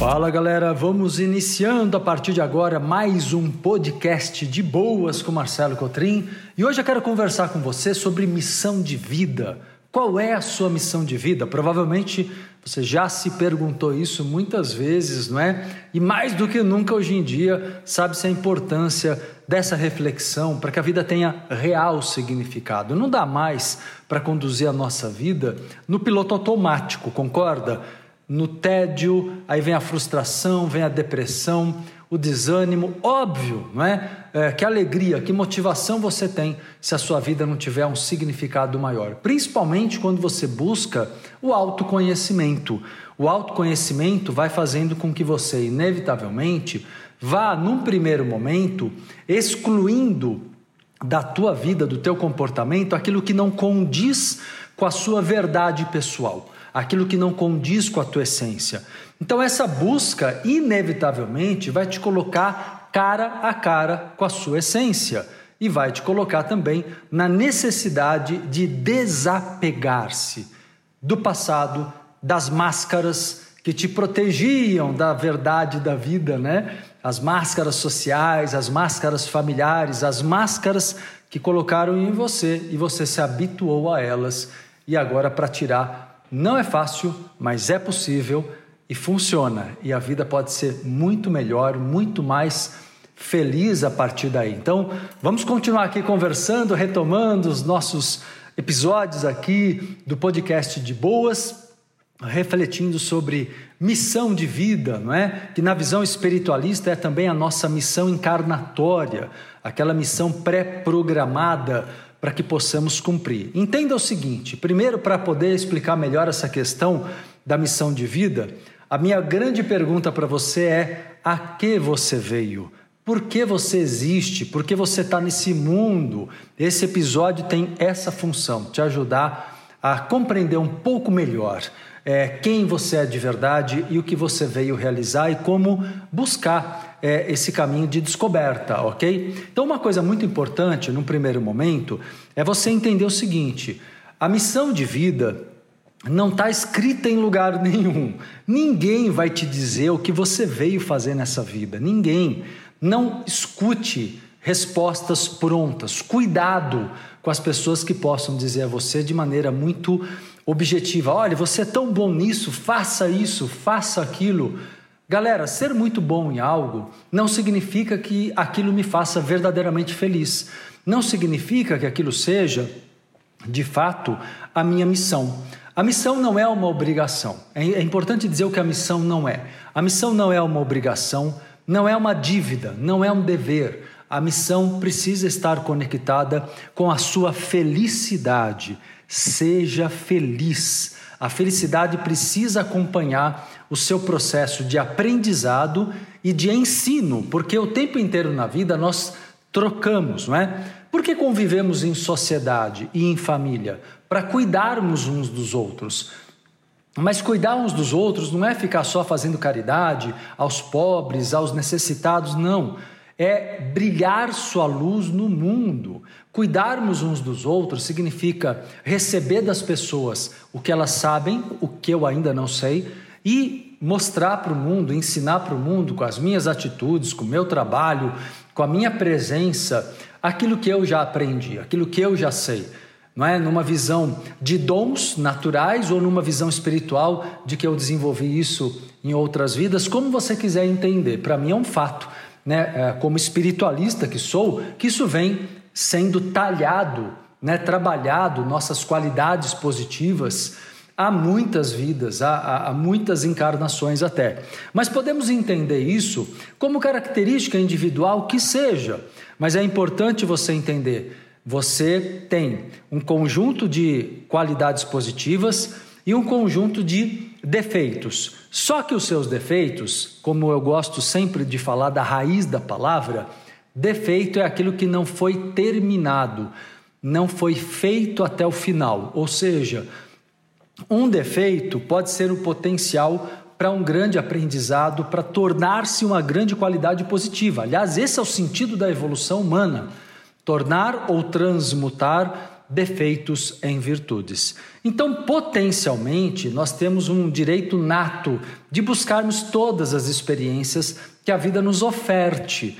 Fala galera, vamos iniciando a partir de agora mais um podcast de boas com Marcelo Cotrim e hoje eu quero conversar com você sobre missão de vida. Qual é a sua missão de vida? Provavelmente você já se perguntou isso muitas vezes, não é? E mais do que nunca hoje em dia, sabe-se a importância dessa reflexão para que a vida tenha real significado. Não dá mais para conduzir a nossa vida no piloto automático, concorda? No tédio, aí vem a frustração, vem a depressão, o desânimo. Óbvio, não é? é? Que alegria, que motivação você tem se a sua vida não tiver um significado maior. Principalmente quando você busca o autoconhecimento. O autoconhecimento vai fazendo com que você, inevitavelmente, vá, num primeiro momento, excluindo da tua vida, do teu comportamento, aquilo que não condiz com a sua verdade pessoal aquilo que não condiz com a tua essência. Então, essa busca, inevitavelmente, vai te colocar cara a cara com a sua essência e vai te colocar também na necessidade de desapegar-se do passado, das máscaras que te protegiam da verdade da vida, né? As máscaras sociais, as máscaras familiares, as máscaras que colocaram em você e você se habituou a elas e agora para tirar não é fácil, mas é possível e funciona. E a vida pode ser muito melhor, muito mais feliz a partir daí. Então, vamos continuar aqui conversando, retomando os nossos episódios aqui do podcast de Boas, refletindo sobre missão de vida, não é? Que na visão espiritualista é também a nossa missão encarnatória, aquela missão pré-programada para que possamos cumprir. Entenda o seguinte: primeiro, para poder explicar melhor essa questão da missão de vida, a minha grande pergunta para você é: a que você veio? Por que você existe? Por que você está nesse mundo? Esse episódio tem essa função, te ajudar a compreender um pouco melhor é, quem você é de verdade e o que você veio realizar e como buscar é, esse caminho de descoberta, ok? Então, uma coisa muito importante num primeiro momento é você entender o seguinte: a missão de vida não está escrita em lugar nenhum. Ninguém vai te dizer o que você veio fazer nessa vida. Ninguém. Não escute respostas prontas. Cuidado com as pessoas que possam dizer a você de maneira muito objetiva. Olha, você é tão bom nisso, faça isso, faça aquilo. Galera, ser muito bom em algo não significa que aquilo me faça verdadeiramente feliz. Não significa que aquilo seja, de fato, a minha missão. A missão não é uma obrigação. É, é importante dizer o que a missão não é. A missão não é uma obrigação, não é uma dívida, não é um dever. A missão precisa estar conectada com a sua felicidade. Seja feliz. A felicidade precisa acompanhar o seu processo de aprendizado e de ensino, porque o tempo inteiro na vida nós trocamos, não é? Por que convivemos em sociedade e em família? Para cuidarmos uns dos outros. Mas cuidar uns dos outros não é ficar só fazendo caridade aos pobres, aos necessitados, não é brilhar sua luz no mundo. Cuidarmos uns dos outros significa receber das pessoas o que elas sabem, o que eu ainda não sei, e mostrar para o mundo, ensinar para o mundo com as minhas atitudes, com o meu trabalho, com a minha presença, aquilo que eu já aprendi, aquilo que eu já sei. Não é numa visão de dons naturais ou numa visão espiritual de que eu desenvolvi isso em outras vidas, como você quiser entender. Para mim é um fato né, é, como espiritualista que sou, que isso vem sendo talhado, né, trabalhado, nossas qualidades positivas há muitas vidas, há, há, muitas encarnações até. Mas podemos entender isso como característica individual que seja, mas é importante você entender. Você tem um conjunto de qualidades positivas e um conjunto de defeitos. Só que os seus defeitos, como eu gosto sempre de falar da raiz da palavra, defeito é aquilo que não foi terminado, não foi feito até o final. Ou seja, um defeito pode ser o potencial para um grande aprendizado, para tornar-se uma grande qualidade positiva. Aliás, esse é o sentido da evolução humana: tornar ou transmutar defeitos em virtudes. Então, potencialmente, nós temos um direito nato de buscarmos todas as experiências que a vida nos oferte.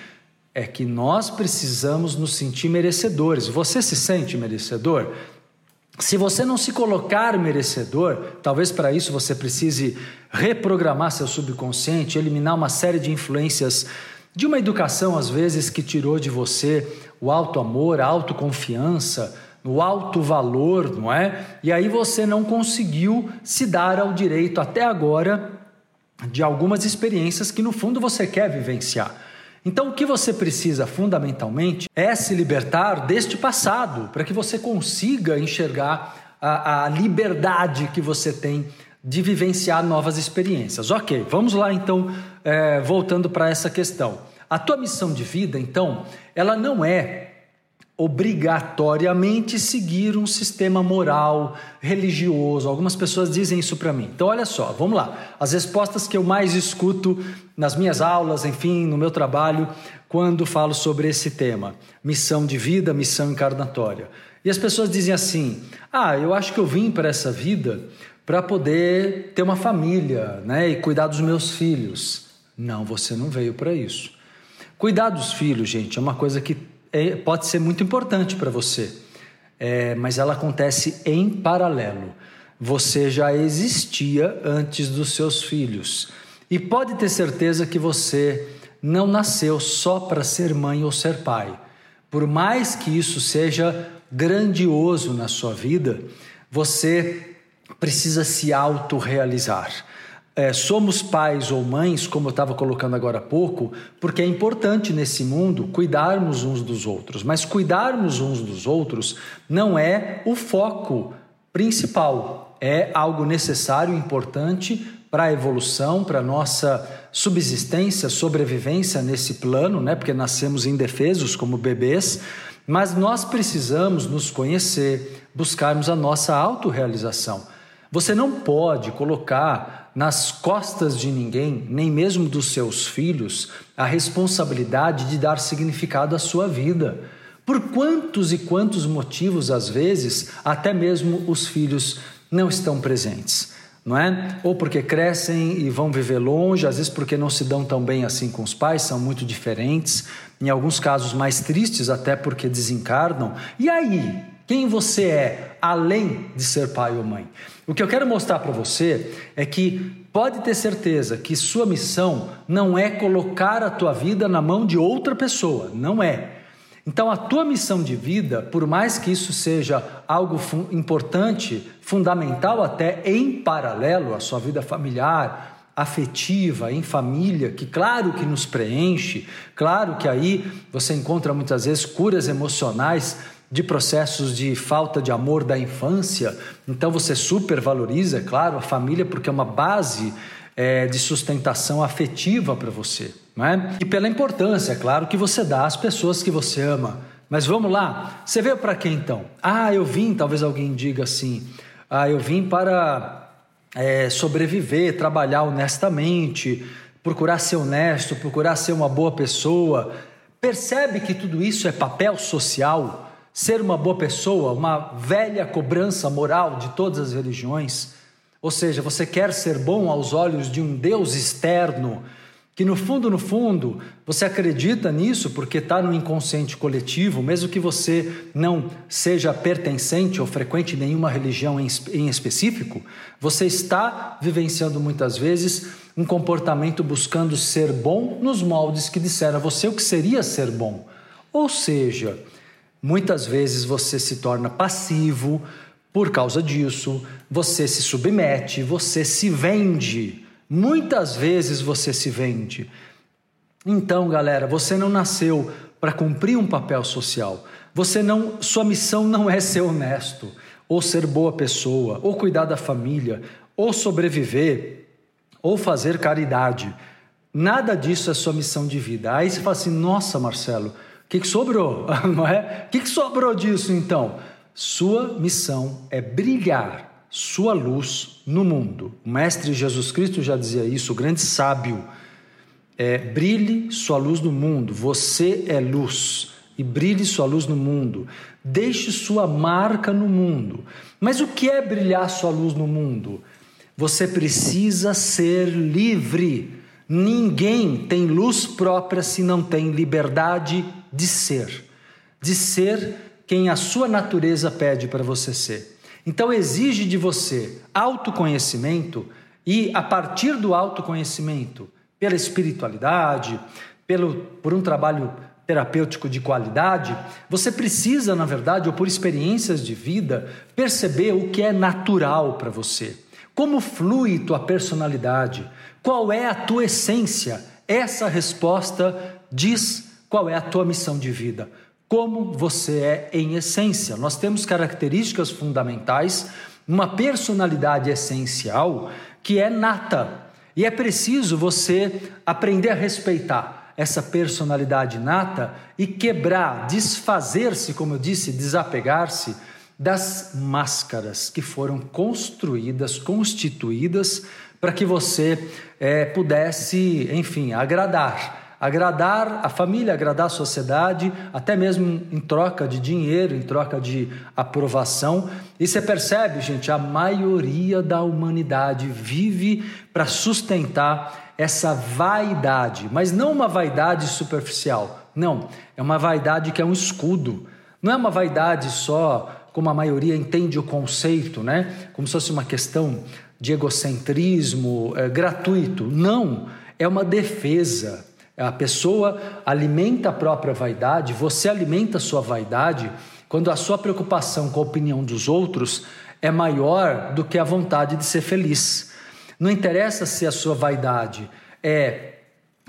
É que nós precisamos nos sentir merecedores. Você se sente merecedor? Se você não se colocar merecedor, talvez para isso você precise reprogramar seu subconsciente, eliminar uma série de influências de uma educação, às vezes, que tirou de você o alto amor, a autoconfiança, o alto valor, não é? E aí você não conseguiu se dar ao direito até agora de algumas experiências que no fundo você quer vivenciar. Então, o que você precisa fundamentalmente é se libertar deste passado, para que você consiga enxergar a, a, liberdade que você tem de vivenciar novas experiências. Ok, vamos lá então, é, voltando para essa questão. A tua missão de vida, então, ela não é obrigatoriamente seguir um sistema moral, religioso. Algumas pessoas dizem isso para mim. Então, olha só, vamos lá. As respostas que eu mais escuto nas minhas aulas, enfim, no meu trabalho, quando falo sobre esse tema: missão de vida, missão encarnatória. E as pessoas dizem assim: ah, eu acho que eu vim para essa vida para poder ter uma família né, e cuidar dos meus filhos. Não, você não veio para isso. Cuidar dos filhos, gente, é uma coisa que é, pode ser muito importante para você, é, mas ela acontece em paralelo. Você já existia antes dos seus filhos e pode ter certeza que você não nasceu só para ser mãe ou ser pai. Por mais que isso seja grandioso na sua vida, você precisa se autorrealizar é, somos pais ou mães, como eu estava colocando agora há pouco, porque é importante nesse mundo cuidarmos uns dos outros, mas cuidarmos uns dos outros não é o foco principal, é algo necessário, importante para a evolução, para a nossa subsistência, sobrevivência nesse plano, né? porque nascemos indefesos como bebês, mas nós precisamos nos conhecer, buscarmos a nossa autorrealização. Você não pode colocar nas costas de ninguém, nem mesmo dos seus filhos, a responsabilidade de dar significado à sua vida. Por quantos e quantos motivos, às vezes, até mesmo os filhos não estão presentes, não é? Ou porque crescem e vão viver longe, às vezes porque não se dão tão bem assim com os pais, são muito diferentes, em alguns casos mais tristes, até porque desencarnam. E aí, quem você é além de ser pai ou mãe. O que eu quero mostrar para você é que pode ter certeza que sua missão não é colocar a tua vida na mão de outra pessoa, não é. Então a tua missão de vida, por mais que isso seja algo importante, fundamental até em paralelo à sua vida familiar, afetiva, em família, que claro que nos preenche, claro que aí você encontra muitas vezes curas emocionais de processos de falta de amor da infância. Então você supervaloriza, é claro, a família porque é uma base é, de sustentação afetiva para você. Não é? E pela importância, é claro, que você dá às pessoas que você ama. Mas vamos lá, você veio para quê então? Ah, eu vim, talvez alguém diga assim, ah, eu vim para é, sobreviver, trabalhar honestamente, procurar ser honesto, procurar ser uma boa pessoa. Percebe que tudo isso é papel social? Ser uma boa pessoa, uma velha cobrança moral de todas as religiões. Ou seja, você quer ser bom aos olhos de um Deus externo, que no fundo, no fundo, você acredita nisso porque está no inconsciente coletivo, mesmo que você não seja pertencente ou frequente nenhuma religião em específico, você está vivenciando muitas vezes um comportamento buscando ser bom nos moldes que disseram a você o que seria ser bom. Ou seja, Muitas vezes você se torna passivo por causa disso, você se submete, você se vende. Muitas vezes você se vende. Então, galera, você não nasceu para cumprir um papel social. Você não, sua missão não é ser honesto, ou ser boa pessoa, ou cuidar da família, ou sobreviver, ou fazer caridade. Nada disso é sua missão de vida. Aí você fala assim: "Nossa, Marcelo, que, que sobrou? Não é? O que, que sobrou disso então? Sua missão é brilhar sua luz no mundo. O Mestre Jesus Cristo já dizia isso, o grande sábio. É, brilhe sua luz no mundo, você é luz. e brilhe sua luz no mundo. Deixe sua marca no mundo. Mas o que é brilhar sua luz no mundo? Você precisa ser livre. Ninguém tem luz própria se não tem liberdade de ser. De ser quem a sua natureza pede para você ser. Então exige de você autoconhecimento e a partir do autoconhecimento, pela espiritualidade, pelo por um trabalho terapêutico de qualidade, você precisa, na verdade, ou por experiências de vida, perceber o que é natural para você. Como flui tua personalidade? Qual é a tua essência? Essa resposta diz qual é a tua missão de vida como você é em essência. Nós temos características fundamentais, uma personalidade essencial que é nata. E é preciso você aprender a respeitar essa personalidade nata e quebrar, desfazer-se, como eu disse, desapegar-se das máscaras que foram construídas, constituídas para que você é, pudesse, enfim, agradar agradar a família, agradar a sociedade, até mesmo em troca de dinheiro, em troca de aprovação. E você percebe, gente, a maioria da humanidade vive para sustentar essa vaidade, mas não uma vaidade superficial. Não, é uma vaidade que é um escudo. Não é uma vaidade só como a maioria entende o conceito, né? Como se fosse uma questão de egocentrismo é, gratuito. Não, é uma defesa a pessoa alimenta a própria vaidade, você alimenta a sua vaidade quando a sua preocupação com a opinião dos outros é maior do que a vontade de ser feliz. Não interessa se a sua vaidade é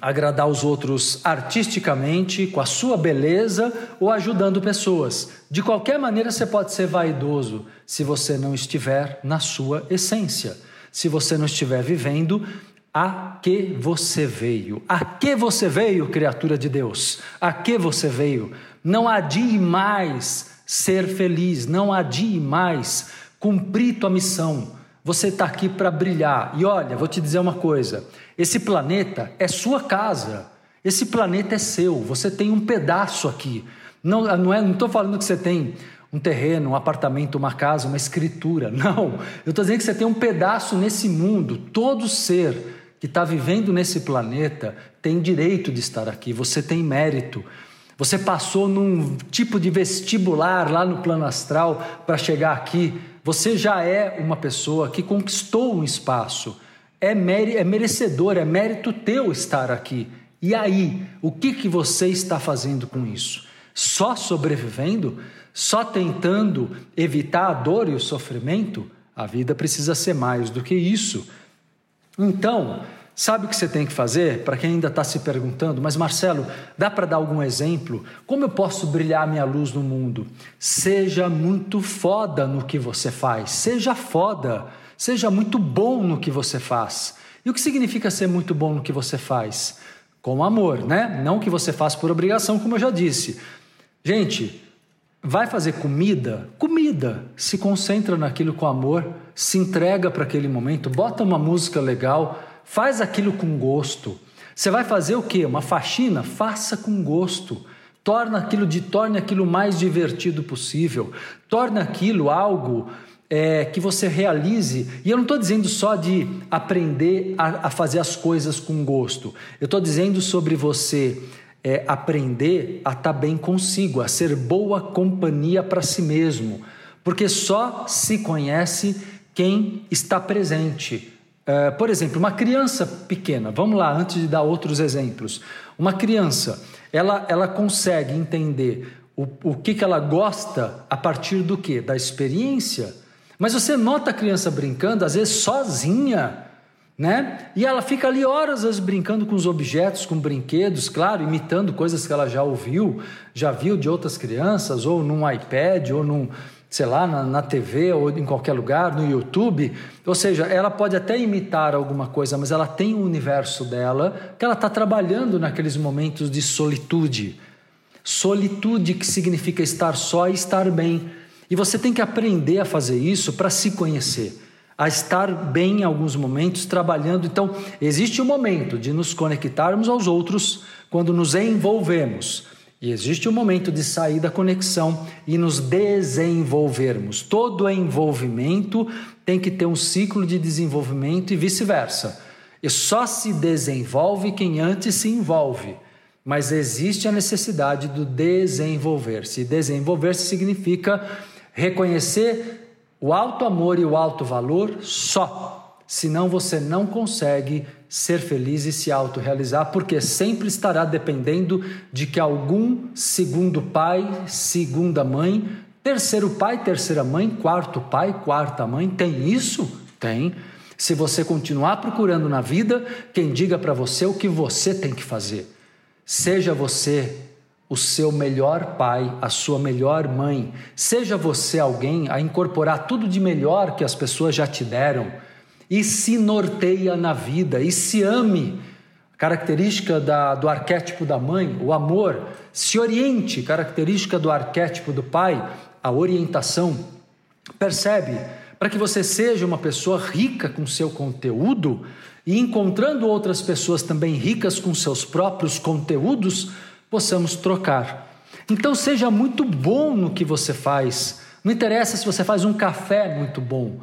agradar os outros artisticamente, com a sua beleza ou ajudando pessoas. De qualquer maneira, você pode ser vaidoso se você não estiver na sua essência, se você não estiver vivendo a que você veio? A que você veio, criatura de Deus? A que você veio? Não adie mais ser feliz, não adie mais cumprir tua missão. Você está aqui para brilhar. E olha, vou te dizer uma coisa: esse planeta é sua casa, esse planeta é seu, você tem um pedaço aqui. Não estou não é, não falando que você tem um terreno, um apartamento, uma casa, uma escritura. Não, eu estou dizendo que você tem um pedaço nesse mundo, todo ser que está vivendo nesse planeta tem direito de estar aqui, você tem mérito. Você passou num tipo de vestibular lá no plano astral para chegar aqui. Você já é uma pessoa que conquistou um espaço. É, é merecedor, é mérito teu estar aqui. E aí, o que, que você está fazendo com isso? Só sobrevivendo? Só tentando evitar a dor e o sofrimento? A vida precisa ser mais do que isso. Então, sabe o que você tem que fazer? Para quem ainda está se perguntando, mas Marcelo, dá para dar algum exemplo? Como eu posso brilhar minha luz no mundo? Seja muito foda no que você faz, seja foda, seja muito bom no que você faz. E o que significa ser muito bom no que você faz? Com amor, né? Não que você faz por obrigação, como eu já disse. Gente, vai fazer comida? Comida. Se concentra naquilo com amor se entrega para aquele momento, bota uma música legal, faz aquilo com gosto. Você vai fazer o quê? Uma faxina? Faça com gosto. Torna aquilo de torne aquilo mais divertido possível. Torne aquilo algo é, que você realize. E eu não estou dizendo só de aprender a, a, fazer as coisas com gosto. Eu estou dizendo sobre você é, aprender a estar tá bem consigo, a ser boa companhia para si mesmo. Porque só se conhece quem está presente. Uh, por exemplo, uma criança pequena, vamos lá, antes de dar outros exemplos. Uma criança, ela, ela consegue entender o, o que, que ela gosta a partir do que? Da experiência. Mas você nota a criança brincando, às vezes sozinha, né? E ela fica ali horas, às vezes, brincando com os objetos, com brinquedos, claro, imitando coisas que ela já ouviu, já viu de outras crianças, ou num iPad, ou num, sei lá, na, na TV ou em qualquer lugar, no YouTube. Ou seja, ela pode até imitar alguma coisa, mas ela tem um universo dela que ela está trabalhando naqueles momentos de solitude. Solitude que significa estar só e estar bem. E você tem que aprender a fazer isso para se conhecer, a estar bem em alguns momentos trabalhando. Então, existe um momento de nos conectarmos aos outros quando nos envolvemos E existe um momento de sair da conexão e nos desenvolvermos. Todo envolvimento tem que ter um ciclo de desenvolvimento e vice-versa. E só se desenvolve quem antes se envolve. Mas existe a necessidade do desenvolver-se. Desenvolver-se significa reconhecer o alto amor e o alto valor só. Senão você não consegue ser feliz e se autorrealizar, porque sempre estará dependendo de que algum segundo pai, segunda mãe, terceiro pai, terceira mãe, quarto pai, quarta mãe, tem isso? Tem. Se você continuar procurando na vida, quem diga para você o que você tem que fazer. Seja você o seu melhor pai, a sua melhor mãe. Seja você alguém a incorporar tudo de melhor que as pessoas já te deram e se norteia na vida e se ame. Característica da, do arquétipo da mãe, o amor. Se oriente, característica do arquétipo do pai, a orientação. Percebe? Para que você seja uma pessoa rica com seu conteúdo e encontrando outras pessoas também ricas com seus próprios conteúdos, possamos trocar. Então seja muito bom no que você faz. Não interessa se você faz um café muito bom.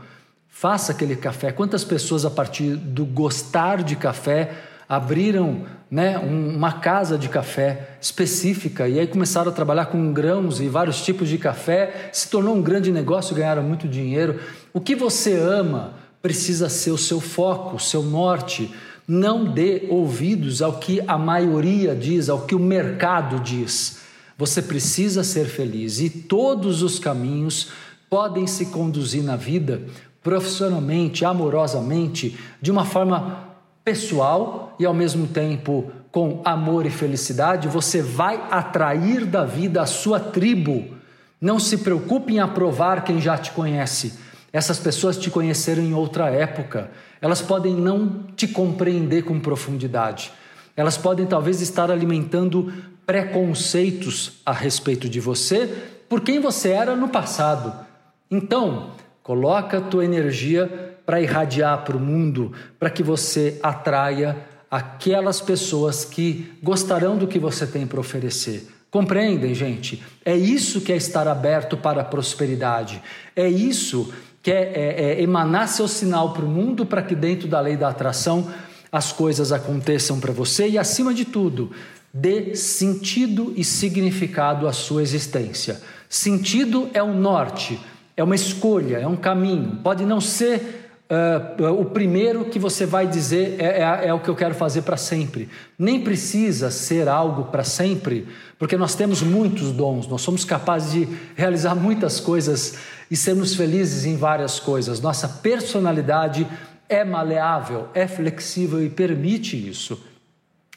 Faça aquele café. Quantas pessoas, a partir do gostar de café, abriram né, uma casa de café específica e aí começaram a trabalhar com grãos e vários tipos de café, se tornou um grande negócio, ganharam muito dinheiro. O que você ama precisa ser o seu foco, o seu norte. Não dê ouvidos ao que a maioria diz, ao que o mercado diz. Você precisa ser feliz e todos os caminhos podem se conduzir na vida profissionalmente, amorosamente, de uma forma pessoal e ao mesmo tempo com amor e felicidade, você vai atrair da vida a sua tribo. Não se preocupe em aprovar quem já te conhece. Essas pessoas te conheceram em outra época. Elas podem não te compreender com profundidade. Elas podem talvez estar alimentando preconceitos a respeito de você por quem você era no passado. Então, Coloca a tua energia para irradiar para o mundo, para que você atraia aquelas pessoas que gostarão do que você tem para oferecer. Compreendem, gente? É isso que é estar aberto para a prosperidade. É isso que é, é, é emanar seu sinal para o mundo para que dentro da lei da atração as coisas aconteçam para você e, acima de tudo, dê sentido e significado à sua existência. Sentido é o norte é uma escolha, é um caminho. Pode não ser uh, o primeiro que você vai dizer é, é, é o que eu quero fazer para sempre. Nem precisa ser algo para sempre, porque nós temos muitos dons, nós somos capazes de realizar muitas coisas e sermos felizes em várias coisas. Nossa personalidade é maleável, é flexível e permite isso.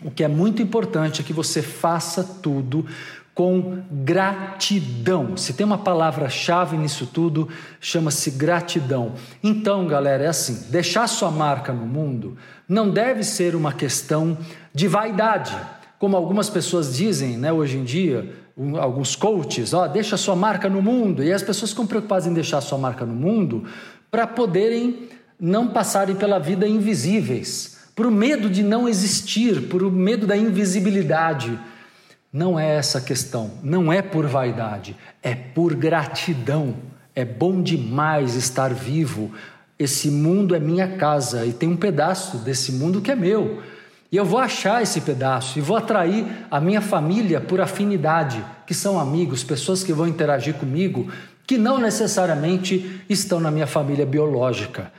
O que é muito importante é que você faça tudo com gratidão. Se tem uma palavra-chave nisso tudo, chama-se gratidão. Então, galera, é assim: deixar sua marca no mundo não deve ser uma questão de vaidade, como algumas pessoas dizem, né, hoje em dia, alguns coaches, ó, deixa sua marca no mundo, e as pessoas ficam preocupadas em deixar sua marca no mundo para poderem não passarem pela vida invisíveis, por medo de não existir, por medo da invisibilidade. Não é essa a questão, não é por vaidade, é por gratidão. É bom demais estar vivo. Esse mundo é minha casa e tem um pedaço desse mundo que é meu. E eu vou achar esse pedaço e vou atrair a minha família por afinidade, que são amigos, pessoas que vão interagir comigo, que não necessariamente estão na minha família biológica.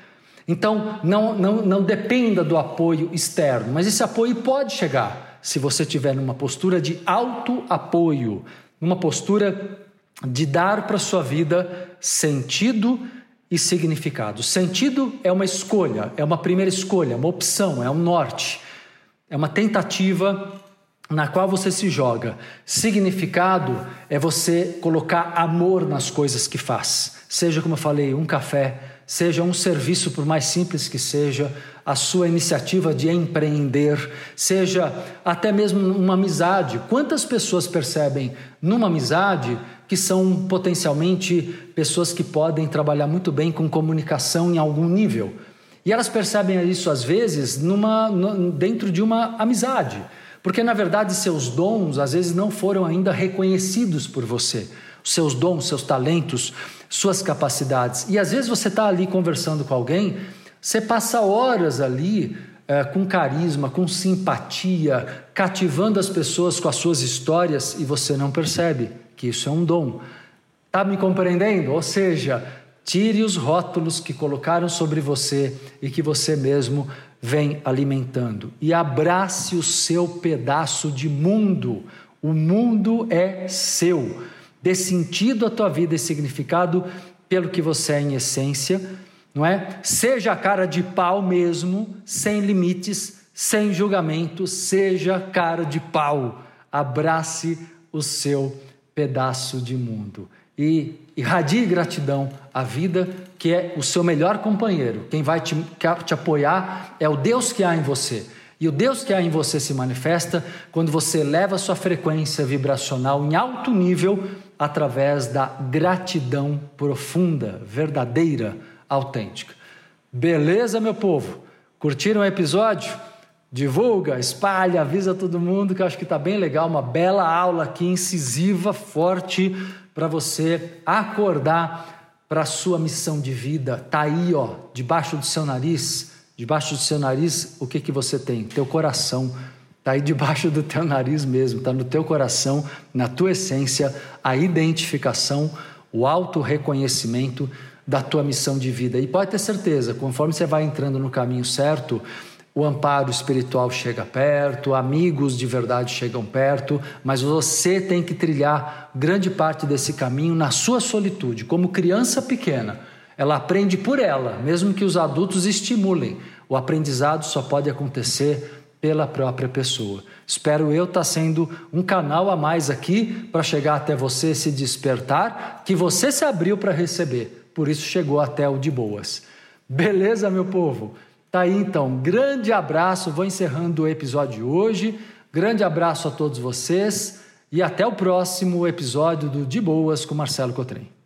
Então, não, não, não dependa do apoio externo, mas esse apoio pode chegar se você estiver numa postura de auto-apoio, numa postura de dar para a sua vida sentido e significado. Sentido é uma escolha, é uma primeira escolha, uma opção, é um norte, é uma tentativa na qual você se joga. Significado é você colocar amor nas coisas que faz. Seja, como eu falei, um café, seja um serviço, por mais simples que seja, a sua iniciativa de empreender, seja até mesmo uma amizade. Quantas pessoas percebem numa amizade que são potencialmente pessoas que podem trabalhar muito bem com comunicação em algum nível? E elas percebem isso às vezes numa, dentro de uma amizade. Porque na verdade seus dons às vezes não foram ainda reconhecidos por você. Seus dons, seus talentos, suas capacidades. E às vezes você está ali conversando com alguém, você passa horas ali é, com carisma, com simpatia, cativando as pessoas com as suas histórias e você não percebe que isso é um dom. Está me compreendendo? Ou seja, tire os rótulos que colocaram sobre você e que você mesmo vem alimentando e abrace o seu pedaço de mundo. O mundo é seu. Dê sentido à tua vida e significado pelo que você é em essência não é? Seja a cara de pau mesmo, sem limites, sem julgamento, seja cara de pau. Abrace o seu pedaço de mundo e irradie gratidão à vida, que é o seu melhor companheiro. Quem vai te, te apoiar é o Deus que há em você. E o Deus que há em você se manifesta quando você eleva sua frequência vibracional em alto nível através da gratidão profunda, verdadeira autêntica. Beleza, meu povo? Curtiram o episódio? Divulga, espalha, avisa todo mundo que eu acho que está bem legal. Uma bela aula aqui, incisiva, forte, para você acordar para a sua missão de vida. Está aí, ó, debaixo do seu nariz. Debaixo do seu nariz, o que, que você tem? Teu coração. Está aí debaixo do teu nariz mesmo, está no teu coração, na tua essência, a identificação, o auto-reconhecimento da tua missão de vida. E pode ter certeza, conforme você vai entrando no caminho certo, o amparo espiritual chega perto, amigos de verdade chegam perto, mas você tem que trilhar grande parte desse caminho na sua solitude, como criança pequena. Ela aprende por ela, mesmo que os adultos estimulem. O aprendizado só pode acontecer pela própria pessoa. Espero eu estar tá sendo um canal a mais aqui para chegar até você se despertar, que você se abriu para receber por isso chegou até o de boas. Beleza, meu povo? Tá aí então, grande abraço. Vou encerrando o episódio de hoje. Grande abraço a todos vocês e até o próximo episódio do De Boas com Marcelo Cotrim.